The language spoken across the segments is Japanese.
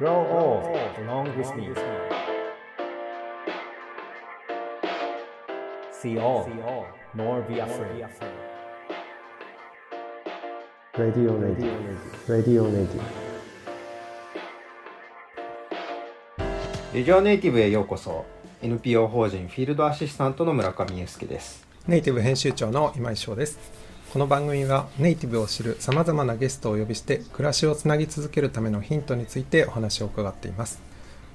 Grow old along with me. See all, nor be afraid. Radio Radio Radio Radio レジオネイティブへようこそ NPO 法人フィールドアシスタントの村上裕介ですネイティブ編集長の今井翔ですこの番組はネイティブを知るさまざまなゲストをお呼びして暮らしをつなぎ続けるためのヒントについてお話を伺っています。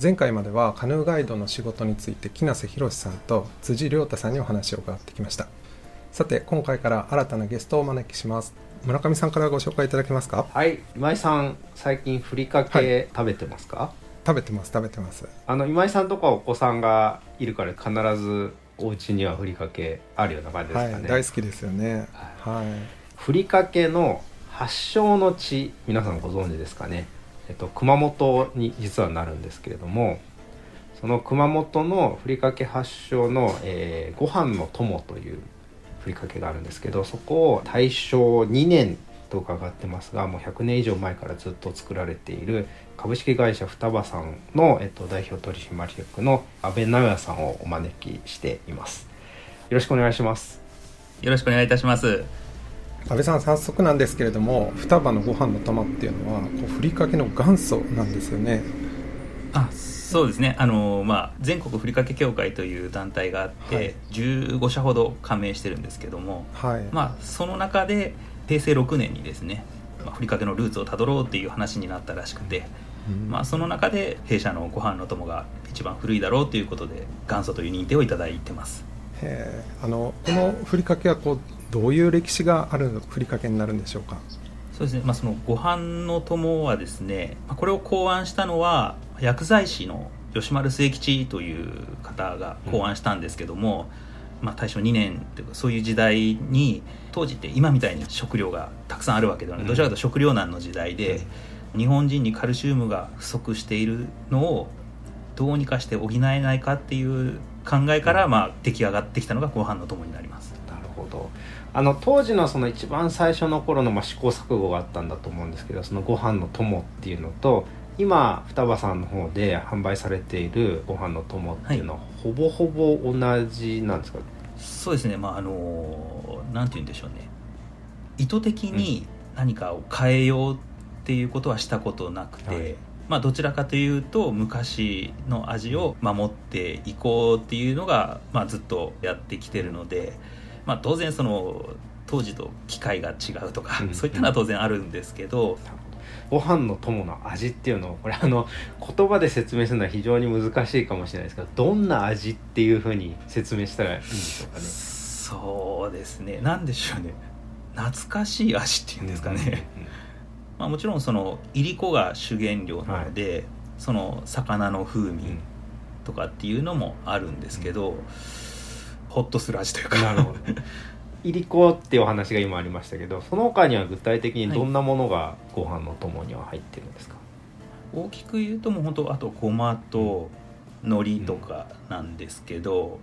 前回まではカヌーガイドの仕事について木梨博さんと辻亮太さんにお話を伺ってきました。さて今回から新たなゲストをお招きします。村上さんからご紹介いただけますか？はい。今井さん最近ふりかけ食べてますか、食べてます食べてます。あの今井さんとかお子さんがいるから必ずお家にはふりかけあるような感じですかね、はい大好きですよね。はい。ふりかけの発祥の地皆さんご存知ですかね、えっと、熊本に実はなるんですけれどもその熊本のふりかけ発祥の、えーご飯の友というふりかけがあるんですけどそこを大正2年と伺ってますがもう100年以上前からずっと作られている株式会社双葉さんの、えっと、代表取締役の阿部直也さんをお招きしています。よろしくお願いします。よろしくお願いいたします。安倍さん早速なんですけれども双葉のご飯の玉っていうのはこうふりかけの元祖なんですよね。あ、そうですね。あのまあ全国ふりかけ協会という団体があって、はい。15社ほど加盟してるんですけども、はい、まあその中で平成6年にですね、まあ、ふりかけのルーツをたどろうっていう話になったらしくて、うん。まあその中で弊社のご飯の友が一番古いだろうということで元祖という認定をいただいてます。あのこのふりかけはこうどういう歴史があるふりかけになるんでしょうか？そうですね、まあ、そのご飯の友はですね、まあ、これを考案したのは薬剤師の吉丸末吉という方が考案したんですけども、まあ、大正2年というかそういう時代に当時って今みたいに食料がたくさんあるわけではなどちらかというと食糧難の時代で、日本人にカルシウムが不足しているのをどうにかして補えないかっていう考えから、まあ、出来上がってきたのがご飯の友になります。なるほど。あの当時のその一番最初の頃のまあ試行錯誤があったんだと思うんですけどそのご飯の友っていうのと今双葉さんの方で販売されているご飯の友っていうのは、ほぼほぼ同じなんですか？そうですね。まああのなんて言うんでしょうね。意図的に何かを変えようっていうことはしたことなくて、はい。まあどちらかというと昔の味を守っていこうっていうのが、まあ、ずっとやってきてるので、まあ、当然その当時と機械が違うとか、うん。そういったのは当然あるんですけど、ご飯の友の味っていうのをこれあの 言葉で説明するのは非常に難しいかもしれないですけどどんな味っていうふうに説明したらいいんでしょうかね？そうですね。なんでしょうね。懐かしい味っていうんですかね、まあ、もちろんそのいりこが主原料なので、その魚の風味うん。うんとかっていうのもあるんですけど、ホッとする味というか。なるほどいりこっていうお話が今ありましたけどその他には具体的にどんなものがご飯の友には入ってるんですか、大きく言うともう本当あとごまと海苔とかなんですけど、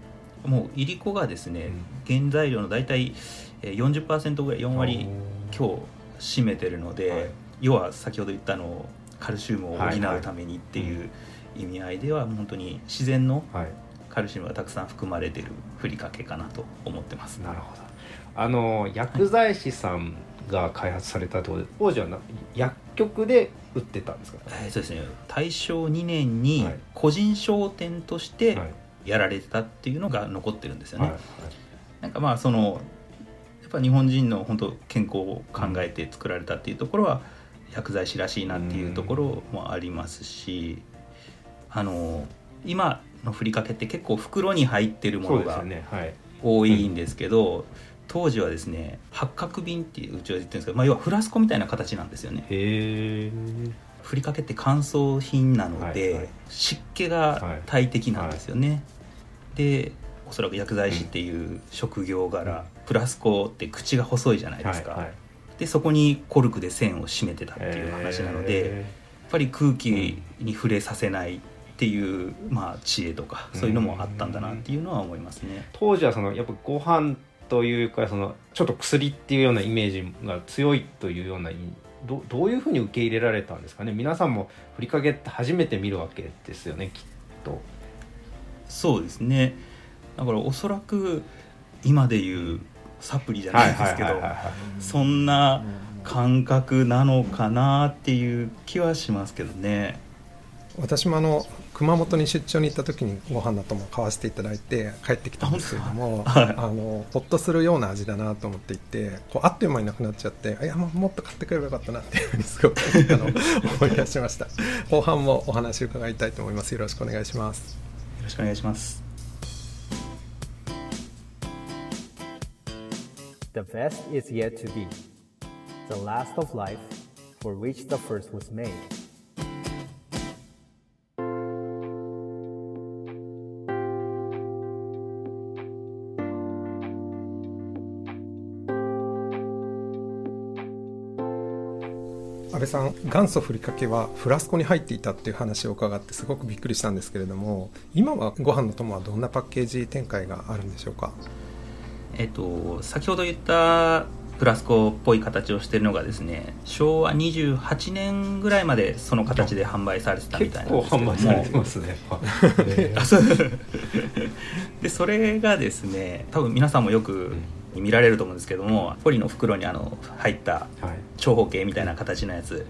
もういりこがですね、原材料の大体えー40%ぐらい4割今日占めてるので、はい。要は先ほど言ったのをカルシウムを補はいはいうためにっていう意味合いでは本当に自然のはい。カルシウムがたくさん含まれてるふりかけかなと思ってます。なるほどあの薬剤師さんが開発されたってことで当時はな薬局で売ってたんですか、えーそうですね。大正2年にはい。個人商店としてはい。やられてたっていうのが残ってるんですよね。はいなんかまあそのやっぱ日本人の本当健康を考えて作られたっていうところは薬剤師らしいなっていうところもありますし、あの今のふりかけって結構袋に入ってるものが多いんですけど、当時はですね八角瓶っていううちは言ってるんですけど、まあ、要はフラスコみたいな形なんですよね。へえふりかけって乾燥品なので、はいはい。湿気が大敵なんですよね、でおそらく薬剤師っていう職業柄、フラスコって口が細いじゃないですか、はいはい。でそこにコルクで線を締めてたっていう話なので、やっへぱり空気に触れさせないっていう、まあ、知恵とかそういうのもあったんだなっていうのは思いますね。当時はそのやっぱご飯というかそのちょっと薬っていうようなイメージが強いというようなイどどういうふうに受け入れられたんですかね？皆さんもふりかけって初めて見るわけですよねきっと。そうですねだからおそらく今でいうサプリじゃないですけどそんな感覚なのかなっていう気はしますけどね。私もあの熊本に出張に行った時にご飯のとも買わせていただいて帰ってきたんですけれども、はい、あのほっとするような味だなと思っていてこうあっという間になくなっちゃっていやもっと買ってくればよかったなっていうふうにすごくあの 思い出しました。後半もお話伺いたいと思います。よろしくお願いします。よろしくお願いします。The best is yet to be. The last of life for which the first was made さん元祖ふりかけはフラスコに入っていたっていう話を伺ってすごくびっくりしたんですけれども今はご飯の友はどんなパッケージ展開があるんでしょうか？えっと先ほど言ったフラスコっぽい形をしているのがですね昭和28年ぐらいまでその形で販売されてたみたいなんですけども。販売されてますね でそれがですね多分皆さんもよく見られると思うんですけどもポリの袋にあの入った長方形みたいな形のやつ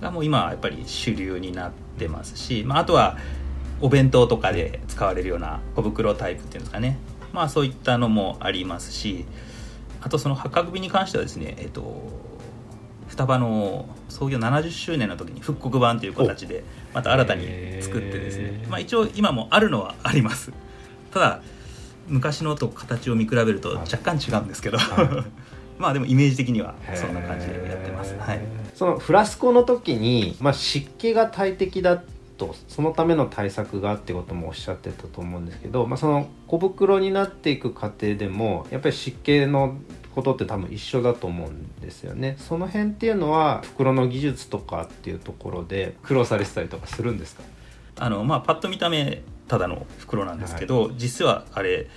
がもう今はやっぱり主流になってますし、まあ、あとはお弁当とかで使われるような小袋タイプっていうんですかね。まあそういったのもありますしあとその墓首に関してはですねえっと双葉の創業70周年の時に復刻版という形でまた新たに作ってですね、まあ、一応今もあるのはあります。ただ昔のと形を見比べると若干違うんですけど、はい、まあでもイメージ的にはそんな感じでやってます、はい、そのフラスコの時に、まあ、湿気が大敵だとそのための対策がってこともおっしゃってたと思うんですけど、まあ、その小袋になっていく過程でもやっぱり湿気のことって多分一緒だと思うんですよね。その辺っていうのは袋の技術とかっていうところで苦労されてたりとかするんですか？あのまあパッと見た目ただの袋なんですけど、はい、実はあれ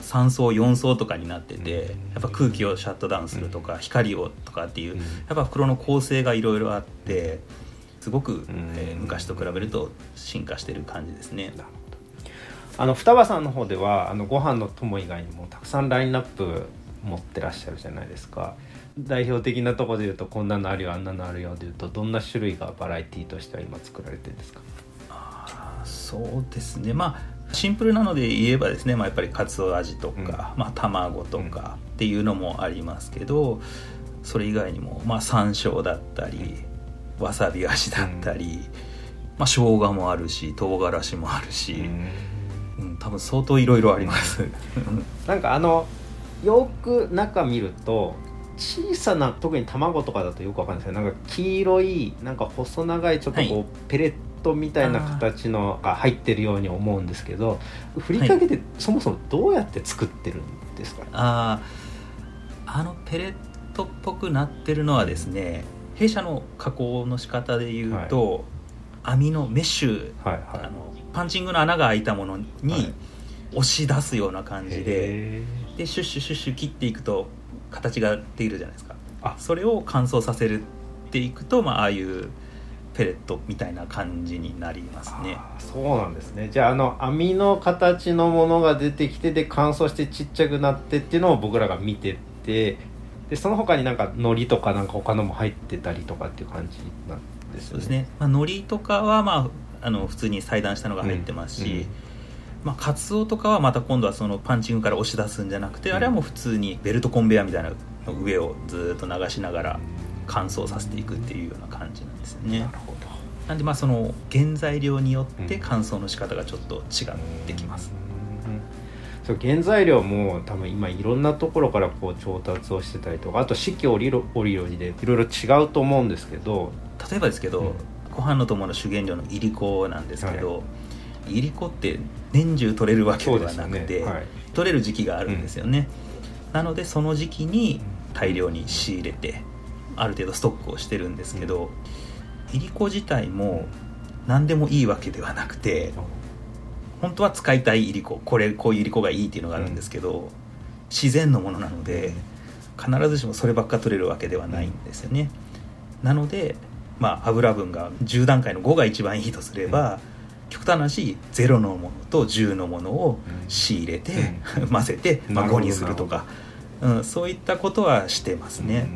3層4層とかになっててやっぱ空気をシャットダウンするとか光をとかっていうやっぱ袋の構成がいろいろあってすごく、えー、昔と比べると進化してる感じですね。あの双葉さんの方ではあのご飯の友以外にもたくさんラインナップ持ってらっしゃるじゃないですか。代表的なとこでいうとこんなのあるよあんなのあるよでいうとどんな種類がバラエティーとしては今作られてるんですか？そうですね。まあシンプルなので言えばですね、まあ、やっぱりかつお味とか、うん、まあ、卵とかっていうのもありますけどそれ以外にも、まあ、山椒だったりわさび味だったり、うん。まあ、生姜もあるし唐辛子もあるし、うん、うん、多分相当いろいろあります。なんかあのよく中見ると小さな特に卵とかだとよくわかんないですけどなんか黄色いなんか細長いちょっとこう、はい、ペレットみたいな形のが入ってるように思うんですけどふりかけてそもそもどうやって作ってるんですか、はい、ああのペレットっぽくなってるのはですね弊社の加工の仕方でいうと、はい、網のメッシュ、はいはい、あのパンチングの穴が開いたものに押し出すような感じで、でシュッシュシュッシュ切っていくと形ができるじゃないですか。あ。それを乾燥させるっていくと、まあ、ああいうペレットみたいな感じになりますね。そうなんですね。じゃああの網の形のものが出てきてで乾燥してちっちゃくなってっていうのを僕らが見ててでその他になんか海苔とかなんか他のも入ってたりとかっていう感じなんですね。そうですね、まあ、海苔とかはまああの普通に裁断したのが入ってますし、うんうん。まあ、カツオとかはまた今度はそのパンチングから押し出すんじゃなくて、あれはもう普通にベルトコンベヤみたいなの上をずっと流しながら乾燥させていくっていうような感じなんですよね。なるほど。なんでまあその原材料によって乾燥の仕方がちょっと違ってきます。そう原材料も多分今いろんなところからこう調達をしてたりとかあと四季折々でいろいろ違うと思うんですけど。例えばですけど、うん、ご飯の友の主原料のいりこなんですけど、はい、いりこって年中取れるわけではなくて、ね。はい、取れる時期があるんですよね、うん、なのでその時期に大量に仕入れてある程度ストックをしてるんですけど、うん。いりこ自体も何でもいいわけではなくて本当は使いたいいりここれこういういりこがいいっていうのがあるんですけど、自然のものなので必ずしもそればっか取れるわけではないんですよね。なので、まあ、油分が10段階の5が一番いいとすれば、極端な話0のものと10のものを仕入れて、混ぜて、まあ、5にするとか、うん、そういったことはしてますね。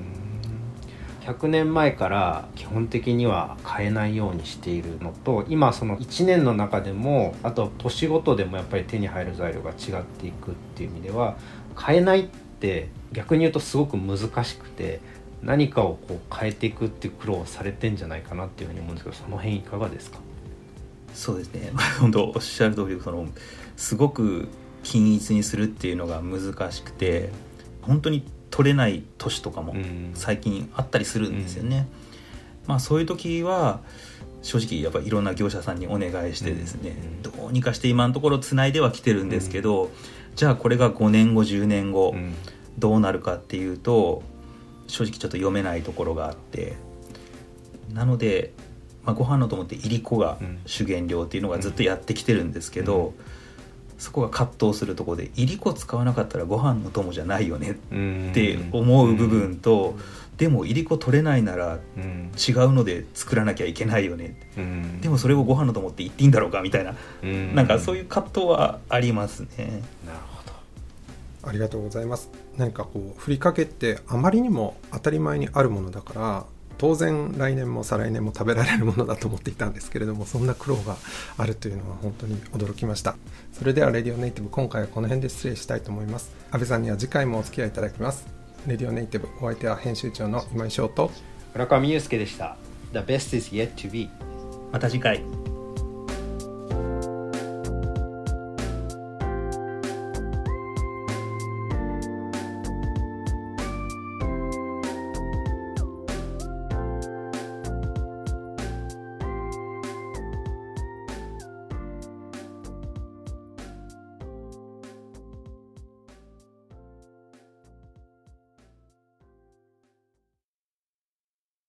100年前から基本的には変えないようにしているのと今その1年の中でもあと年ごとでもやっぱり手に入る材料が違っていくっていう意味では変えないって逆に言うとすごく難しくて何かをこう変えていくっていう苦労をされてんじゃないかなっていうふうに思うんですけどその辺いかがですか？そうですね。本当おっしゃる通りそのすごく均一にするっていうのが難しくて本当に取れない年とかもうん。最近あったりするんですよね。まあそういう時は正直やっぱりいろんな業者さんにお願いしてですね、うん。どうにかして今のところつないではきてるんですけど、じゃあこれが5年後10年後うん。どうなるかっていうと正直ちょっと読めないところがあってなので、まあ、ご飯のと思っていりこがうん。主原料っていうのがずっとやってきてるんですけど、そこが葛藤するところでいりこ使わなかったらご飯の友じゃないよねって思う部分と、でもいりこ取れないならうん。違うので作らなきゃいけないよね。うん。でもそれをご飯の友って言っていいんだろうかみたいな、うん。なんかそういう葛藤はありますね。なるほど。ありがとうございます。何かこうふりかけってあまりにも当たり前にあるものだから当然来年も再来年も食べられるものだと思っていたんですけれどもそんな苦労があるというのは本当に驚きました。それではレディオネイティブ今回はこの辺で失礼したいと思います。阿部さんには次回もお付き合いいただきます。レディオネイティブお相手は編集長の今井翔と村上裕介でした。The best is yet to be また次回。